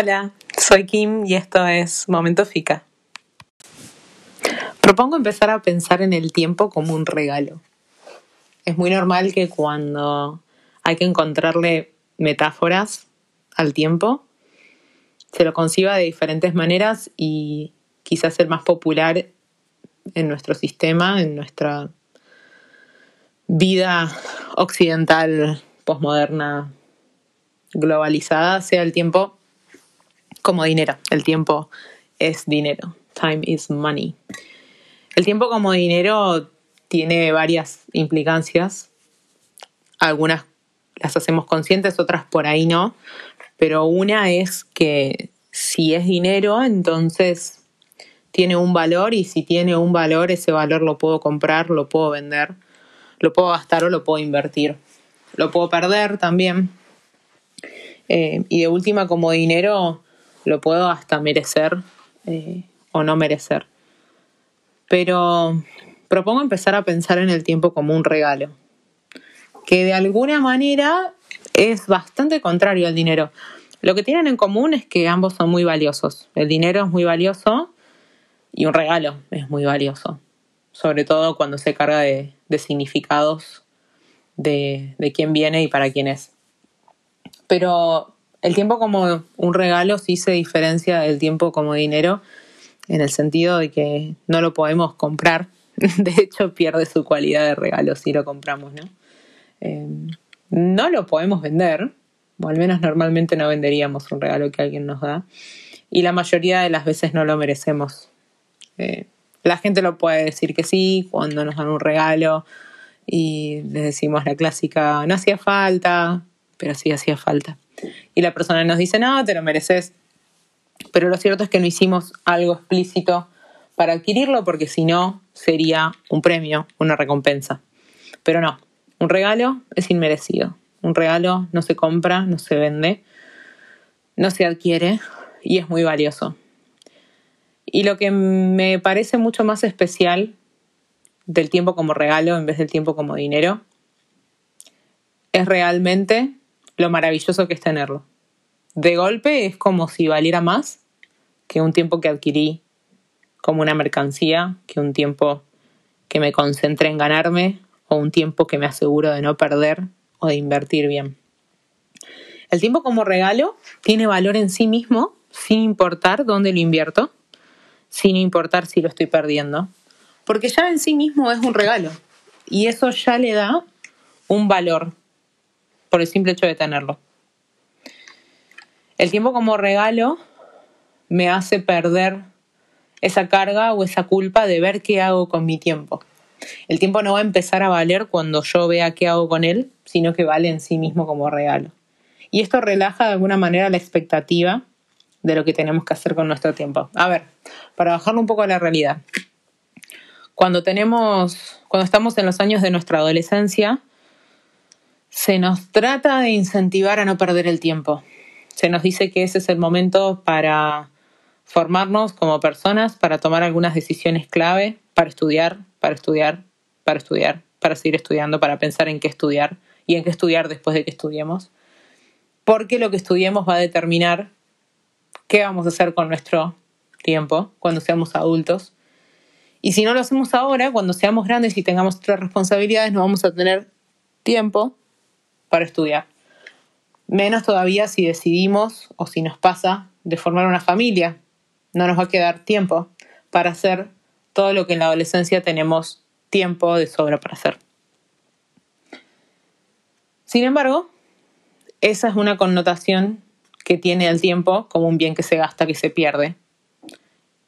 Hola, soy Kim y esto es Momento Fica. Propongo empezar a pensar en el tiempo como un regalo. Es muy normal que cuando hay que encontrarle metáforas al tiempo, se lo conciba de diferentes maneras y quizás el más popular en nuestro sistema, en nuestra vida occidental, posmoderna, globalizada, sea el tiempo como dinero. El tiempo es dinero. Time is money. El tiempo como dinero tiene varias implicancias. Algunas las hacemos conscientes, otras por ahí no. Pero una es que si es dinero, entonces tiene un valor y si tiene un valor, ese valor lo puedo comprar, lo puedo vender, lo puedo gastar o lo puedo invertir. Lo puedo perder también. Eh, y de última, como dinero, lo puedo hasta merecer eh, o no merecer. Pero propongo empezar a pensar en el tiempo como un regalo, que de alguna manera es bastante contrario al dinero. Lo que tienen en común es que ambos son muy valiosos. El dinero es muy valioso y un regalo es muy valioso, sobre todo cuando se carga de, significados de, de quién viene y para quién es. Pero el tiempo como un regalo sí se diferencia del tiempo como dinero en el sentido de que no lo podemos comprar. De hecho, pierde su cualidad de regalo si lo compramos, ¿no? Em, no lo podemos vender, o al menos normalmente no venderíamos un regalo que alguien nos da, y la mayoría de las veces no lo merecemos. Eh, la gente lo puede decir que sí cuando nos dan un regalo y les decimos la clásica, no hacía falta, pero sí hacía falta y la persona nos dice, no, te lo mereces. Pero lo cierto es que no hicimos algo explícito para adquirirlo porque si no sería un premio, una recompensa. Pero no, un regalo es inmerecido. Un regalo no se compra, no se vende, no se adquiere y es muy valioso. Y lo que me parece mucho más especial del tiempo como regalo en vez del tiempo como dinero es realmente lo maravilloso que es tenerlo. De golpe es como si valiera más que un tiempo que adquirí como una mercancía, que un tiempo que me concentré en ganarme o un tiempo que me aseguro de no perder o de invertir bien. El tiempo como regalo tiene valor en sí mismo sin importar dónde lo invierto, sin importar si lo estoy perdiendo, porque ya en sí mismo es un regalo y eso ya le da un valor por el simple hecho de tenerlo. El tiempo como regalo me hace perder esa carga o esa culpa de ver qué hago con mi tiempo. El tiempo no va a empezar a valer cuando yo vea qué hago con él, sino que vale en sí mismo como regalo. Y esto relaja de alguna manera la expectativa de lo que tenemos que hacer con nuestro tiempo. A ver, para bajarlo un poco a la realidad. Cuando tenemos, cuando estamos en los años de nuestra adolescencia, se nos trata de incentivar a no perder el tiempo. Se nos dice que ese es el momento para formarnos como personas, para tomar algunas decisiones clave, para estudiar, para estudiar, para estudiar, para seguir estudiando, para pensar en qué estudiar y en qué estudiar después de que estudiemos. Porque lo que estudiemos va a determinar qué vamos a hacer con nuestro tiempo cuando seamos adultos. Y si no lo hacemos ahora, cuando seamos grandes y tengamos otras responsabilidades, no vamos a tener tiempo para estudiar. Menos todavía si decidimos o si nos pasa de formar una familia. No nos va a quedar tiempo para hacer todo lo que en la adolescencia tenemos tiempo de sobra para hacer. Sin embargo, esa es una connotación que tiene el tiempo como un bien que se gasta, que se pierde,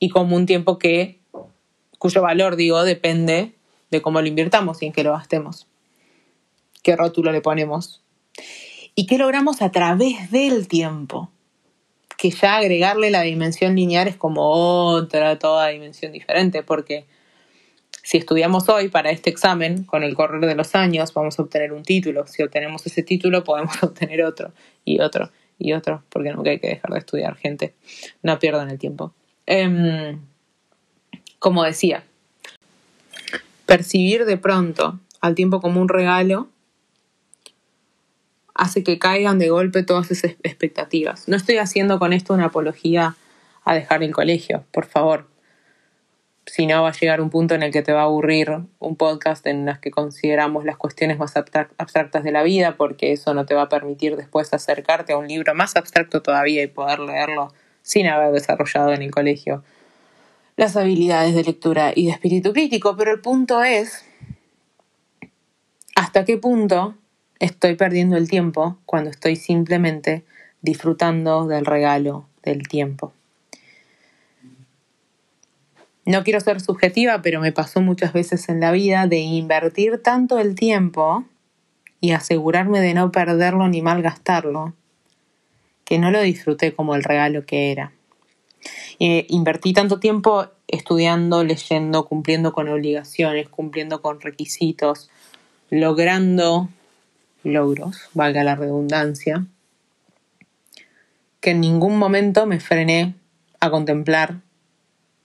y como un tiempo que, cuyo valor, digo, depende de cómo lo invirtamos y en qué lo gastemos qué rótulo le ponemos y qué logramos a través del tiempo. Que ya agregarle la dimensión lineal es como otra, toda dimensión diferente, porque si estudiamos hoy para este examen, con el correr de los años vamos a obtener un título. Si obtenemos ese título, podemos obtener otro y otro y otro, porque nunca hay que dejar de estudiar, gente. No pierdan el tiempo. Em, como decía, percibir de pronto al tiempo como un regalo hace que caigan de golpe todas esas expectativas. No estoy haciendo con esto una apología a dejar el colegio, por favor. Si no, va a llegar un punto en el que te va a aburrir un podcast en el que consideramos las cuestiones más abstractas de la vida, porque eso no te va a permitir después acercarte a un libro más abstracto todavía y poder leerlo sin haber desarrollado en el colegio las habilidades de lectura y de espíritu crítico. Pero el punto es, ¿hasta qué punto estoy perdiendo el tiempo cuando estoy simplemente disfrutando del regalo del tiempo? No quiero ser subjetiva, pero me pasó muchas veces en la vida de invertir tanto el tiempo y asegurarme de no perderlo ni malgastarlo, que no lo disfruté como el regalo que era. invertí tanto tiempo estudiando, leyendo, cumpliendo con obligaciones, cumpliendo con requisitos, logrando logros, valga la redundancia, que en ningún momento me frené a contemplar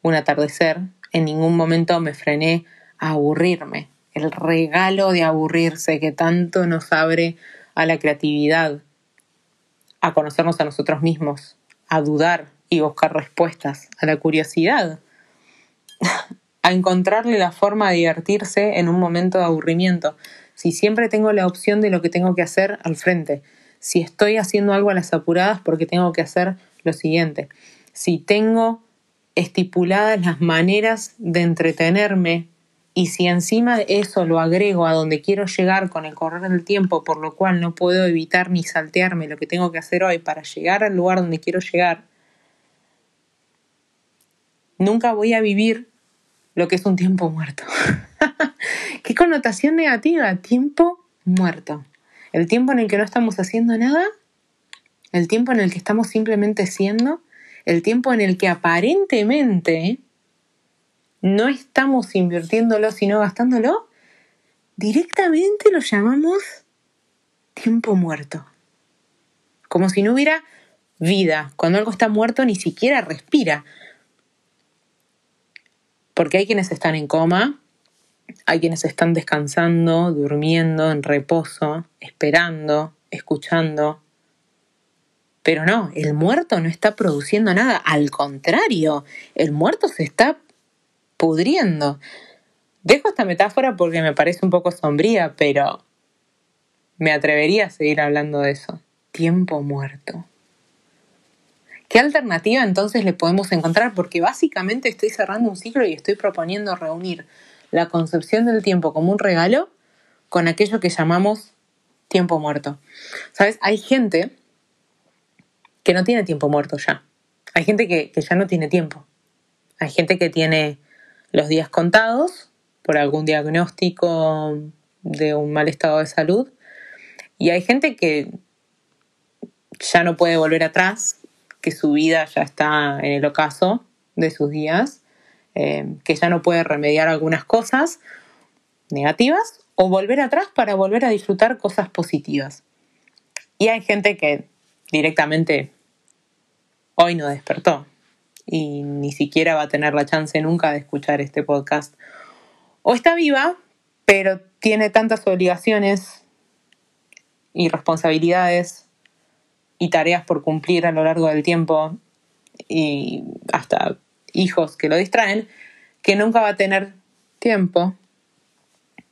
un atardecer, en ningún momento me frené a aburrirme. El regalo de aburrirse que tanto nos abre a la creatividad, a conocernos a nosotros mismos, a dudar y buscar respuestas, a la curiosidad, a encontrarle la forma de divertirse en un momento de aburrimiento. Si siempre tengo la opción de lo que tengo que hacer al frente, si estoy haciendo algo a las apuradas porque tengo que hacer lo siguiente, si tengo estipuladas las maneras de entretenerme y si encima eso lo agrego a donde quiero llegar con el correr del tiempo, por lo cual no puedo evitar ni saltearme lo que tengo que hacer hoy para llegar al lugar donde quiero llegar, nunca voy a vivir lo que es un tiempo muerto. ¿Qué connotación negativa? Tiempo muerto. El tiempo en el que no estamos haciendo nada, el tiempo en el que estamos simplemente siendo, el tiempo en el que aparentemente no estamos invirtiéndolo, sino gastándolo, directamente lo llamamos tiempo muerto. Como si no hubiera vida. Cuando algo está muerto ni siquiera respira. Porque hay quienes están en coma, hay quienes están descansando, durmiendo, en reposo, esperando, escuchando, pero no, el muerto no está produciendo nada, al contrario, el muerto se está pudriendo. Dejo esta metáfora porque me parece un poco sombría, pero me atrevería a seguir hablando de eso. Tiempo muerto. ¿Qué alternativa entonces le podemos encontrar? Porque básicamente estoy cerrando un ciclo y estoy proponiendo reunir la concepción del tiempo como un regalo con aquello que llamamos tiempo muerto. ¿Sabes? Hay gente que no tiene tiempo muerto ya. Hay gente que, ya no tiene tiempo. Hay gente que tiene los días contados por algún diagnóstico de un mal estado de salud. Y hay gente que ya no puede volver atrás, que su vida ya está en el ocaso de sus días, eh, que ya no puede remediar algunas cosas negativas o volver atrás para volver a disfrutar cosas positivas. Y hay gente que directamente hoy no despertó y ni siquiera va a tener la chance nunca de escuchar este podcast. O está viva, pero tiene tantas obligaciones y responsabilidades y tareas por cumplir a lo largo del tiempo y hasta hijos que lo distraen, que nunca va a tener tiempo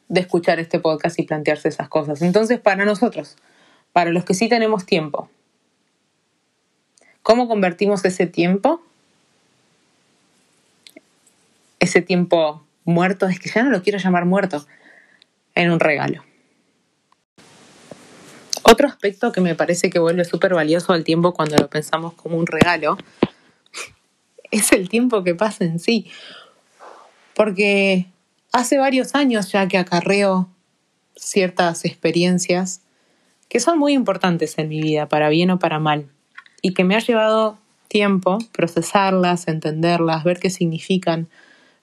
de escuchar este podcast y plantearse esas cosas. Entonces, para nosotros, para los que sí tenemos tiempo, ¿cómo convertimos ese tiempo? Ese tiempo muerto, es que ya no lo quiero llamar muerto, en un regalo. Otro aspecto que me parece que vuelve súper valioso al tiempo cuando lo pensamos como un regalo es el tiempo que pasa en sí. Porque hace varios años ya que acarreo ciertas experiencias que son muy importantes en mi vida, para bien o para mal, y que me ha llevado tiempo procesarlas, entenderlas, ver qué significan,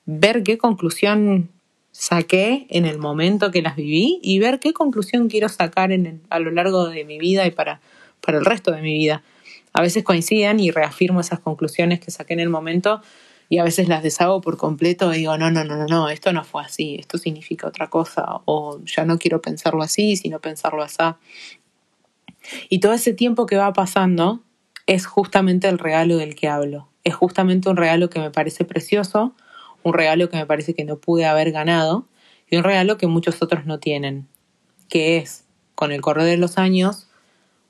ver qué conclusión saqué en el momento que las viví y ver qué conclusión quiero sacar en a lo largo de mi vida y para, para el resto de mi vida. A veces coinciden y reafirmo esas conclusiones que saqué en el momento y a veces las deshago por completo y digo, no, no, no, no, no, esto no fue así, esto significa otra cosa o ya no quiero pensarlo así, sino pensarlo así. Y todo ese tiempo que va pasando es justamente el regalo del que hablo. Es justamente un regalo que me parece precioso, un regalo que me parece que no pude haber ganado y un regalo que muchos otros no tienen, que es, con el correr de los años,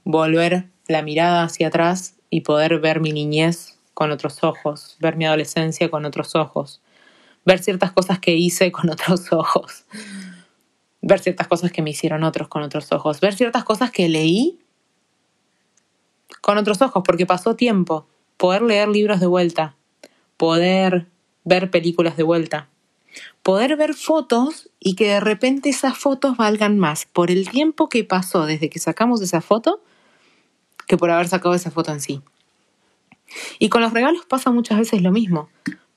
volver la mirada hacia atrás y poder ver mi niñez con otros ojos, ver mi adolescencia con otros ojos, ver ciertas cosas que hice con otros ojos, ver ciertas cosas que me hicieron otros con otros ojos, ver ciertas cosas que leí con otros ojos, porque pasó tiempo, poder leer libros de vuelta, poder ver películas de vuelta, poder ver fotos y que de repente esas fotos valgan más. Por el tiempo que pasó desde que sacamos esa foto que por haber sacado esa foto en sí. Y con los regalos pasa muchas veces lo mismo.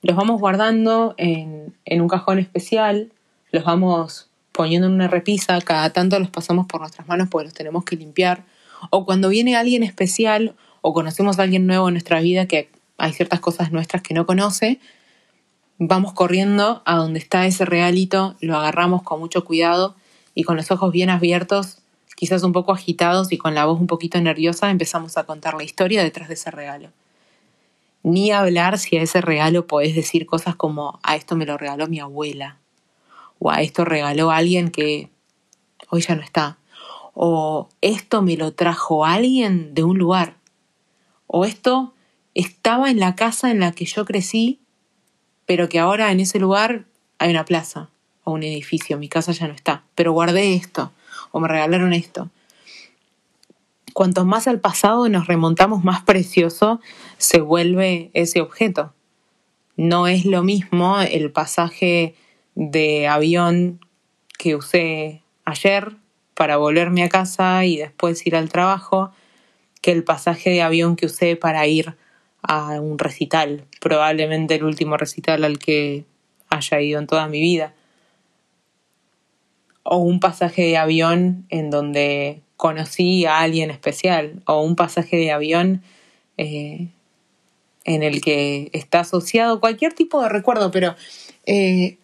Los vamos guardando en, en un cajón especial, los vamos poniendo en una repisa, cada tanto los pasamos por nuestras manos porque los tenemos que limpiar. O cuando viene alguien especial o conocemos a alguien nuevo en nuestra vida que hay ciertas cosas nuestras que no conoce, vamos corriendo a donde está ese regalito, lo agarramos con mucho cuidado y con los ojos bien abiertos, quizás un poco agitados y con la voz un poquito nerviosa, empezamos a contar la historia detrás de ese regalo. Ni hablar si a ese regalo podés decir cosas como a esto me lo regaló mi abuela, o a esto regaló alguien que hoy ya no está, o esto me lo trajo alguien de un lugar, o esto estaba en la casa en la que yo crecí pero que ahora en ese lugar hay una plaza o un edificio, mi casa ya no está, pero guardé esto o me regalaron esto. Cuanto más al pasado nos remontamos, más precioso se vuelve ese objeto. No es lo mismo el pasaje de avión que usé ayer para volverme a casa y después ir al trabajo que el pasaje de avión que usé para ir a un recital, probablemente el último recital al que haya ido en toda mi vida. O un pasaje de avión en donde conocí a alguien especial, o un pasaje de avión eh, en el que está asociado cualquier tipo de recuerdo, pero eh,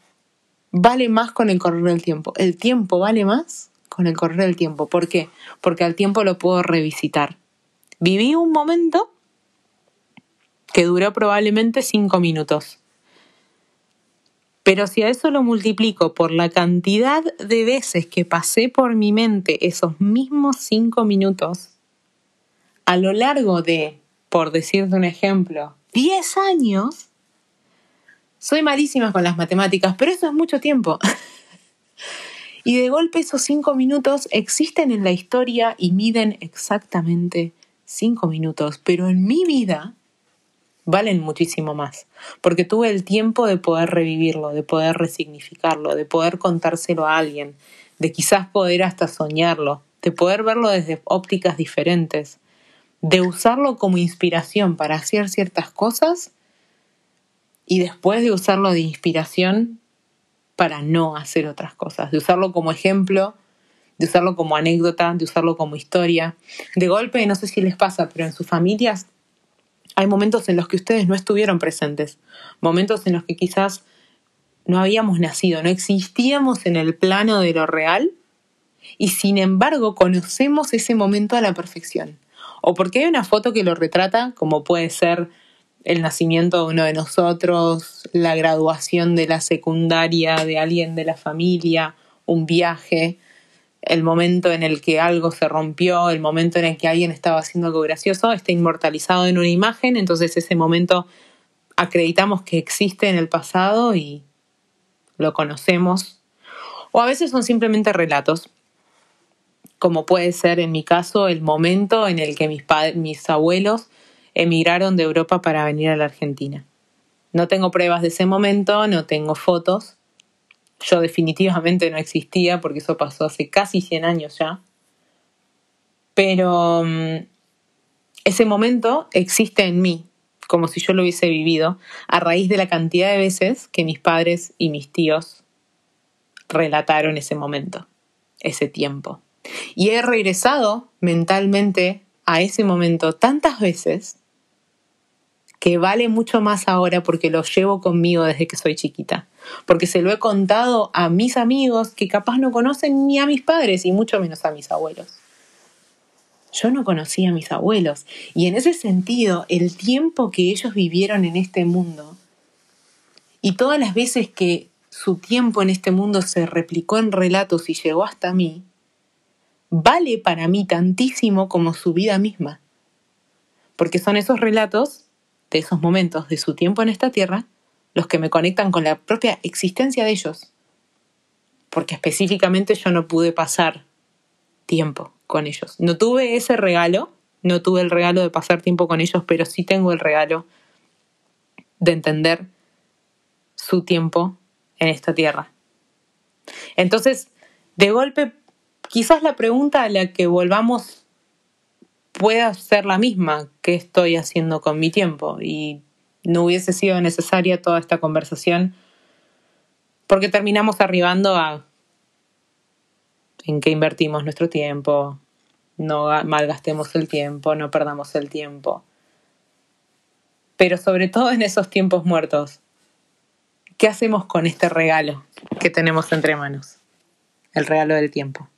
vale más con el correr del tiempo. El tiempo vale más con el correr del tiempo. ¿Por qué? Porque al tiempo lo puedo revisitar. Viví un momento que duró probablemente cinco minutos. Pero si a eso lo multiplico por la cantidad de veces que pasé por mi mente esos mismos cinco minutos, a lo largo de, por decirte un ejemplo, 10 años, soy malísima con las matemáticas, pero eso es mucho tiempo. y de golpe esos cinco minutos existen en la historia y miden exactamente cinco minutos, pero en mi vida valen muchísimo más, porque tuve el tiempo de poder revivirlo, de poder resignificarlo, de poder contárselo a alguien, de quizás poder hasta soñarlo, de poder verlo desde ópticas diferentes, de usarlo como inspiración para hacer ciertas cosas y después de usarlo de inspiración para no hacer otras cosas, de usarlo como ejemplo, de usarlo como anécdota, de usarlo como historia. De golpe, no sé si les pasa, pero en sus familias hay momentos en los que ustedes no estuvieron presentes, momentos en los que quizás no habíamos nacido, no existíamos en el plano de lo real. Y sin embargo conocemos ese momento a la perfección. O porque hay una foto que lo retrata, como puede ser el nacimiento de uno de nosotros, la graduación de la secundaria de alguien de la familia, un viaje, el momento en el que algo se rompió, el momento en el que alguien estaba haciendo algo gracioso, está inmortalizado en una imagen, entonces ese momento acreditamos que existe en el pasado y lo conocemos. O a veces son simplemente relatos, como puede ser en mi caso el momento en el que mis, mis abuelos emigraron de Europa para venir a la Argentina. No tengo pruebas de ese momento, no tengo fotos, yo definitivamente no existía porque eso pasó hace casi 100 años ya. Pero mm, ese momento existe en mí, como si yo lo hubiese vivido, a raíz de la cantidad de veces que mis padres y mis tíos relataron ese momento, ese tiempo. Y he regresado mentalmente a ese momento tantas veces que vale mucho más ahora porque lo llevo conmigo desde que soy chiquita. Porque se lo he contado a mis amigos que capaz no conocen ni a mis padres y mucho menos a mis abuelos. Yo no conocía a mis abuelos y en ese sentido el tiempo que ellos vivieron en este mundo y todas las veces que su tiempo en este mundo se replicó en relatos y llegó hasta mí, vale para mí tantísimo como su vida misma. Porque son esos relatos de esos momentos de su tiempo en esta tierra los que me conectan con la propia existencia de ellos. Porque específicamente yo no pude pasar tiempo con ellos. No tuve ese regalo, no tuve el regalo de pasar tiempo con ellos, pero sí tengo el regalo de entender su tiempo en esta tierra. Entonces, de golpe, quizás la pregunta a la que volvamos pueda ser la misma, ¿qué estoy haciendo con mi tiempo? Y no hubiese sido necesaria toda esta conversación porque terminamos arribando a en qué invertimos nuestro tiempo, no malgastemos el tiempo, no perdamos el tiempo. Pero sobre todo en esos tiempos muertos, ¿qué hacemos con este regalo que tenemos entre manos? El regalo del tiempo.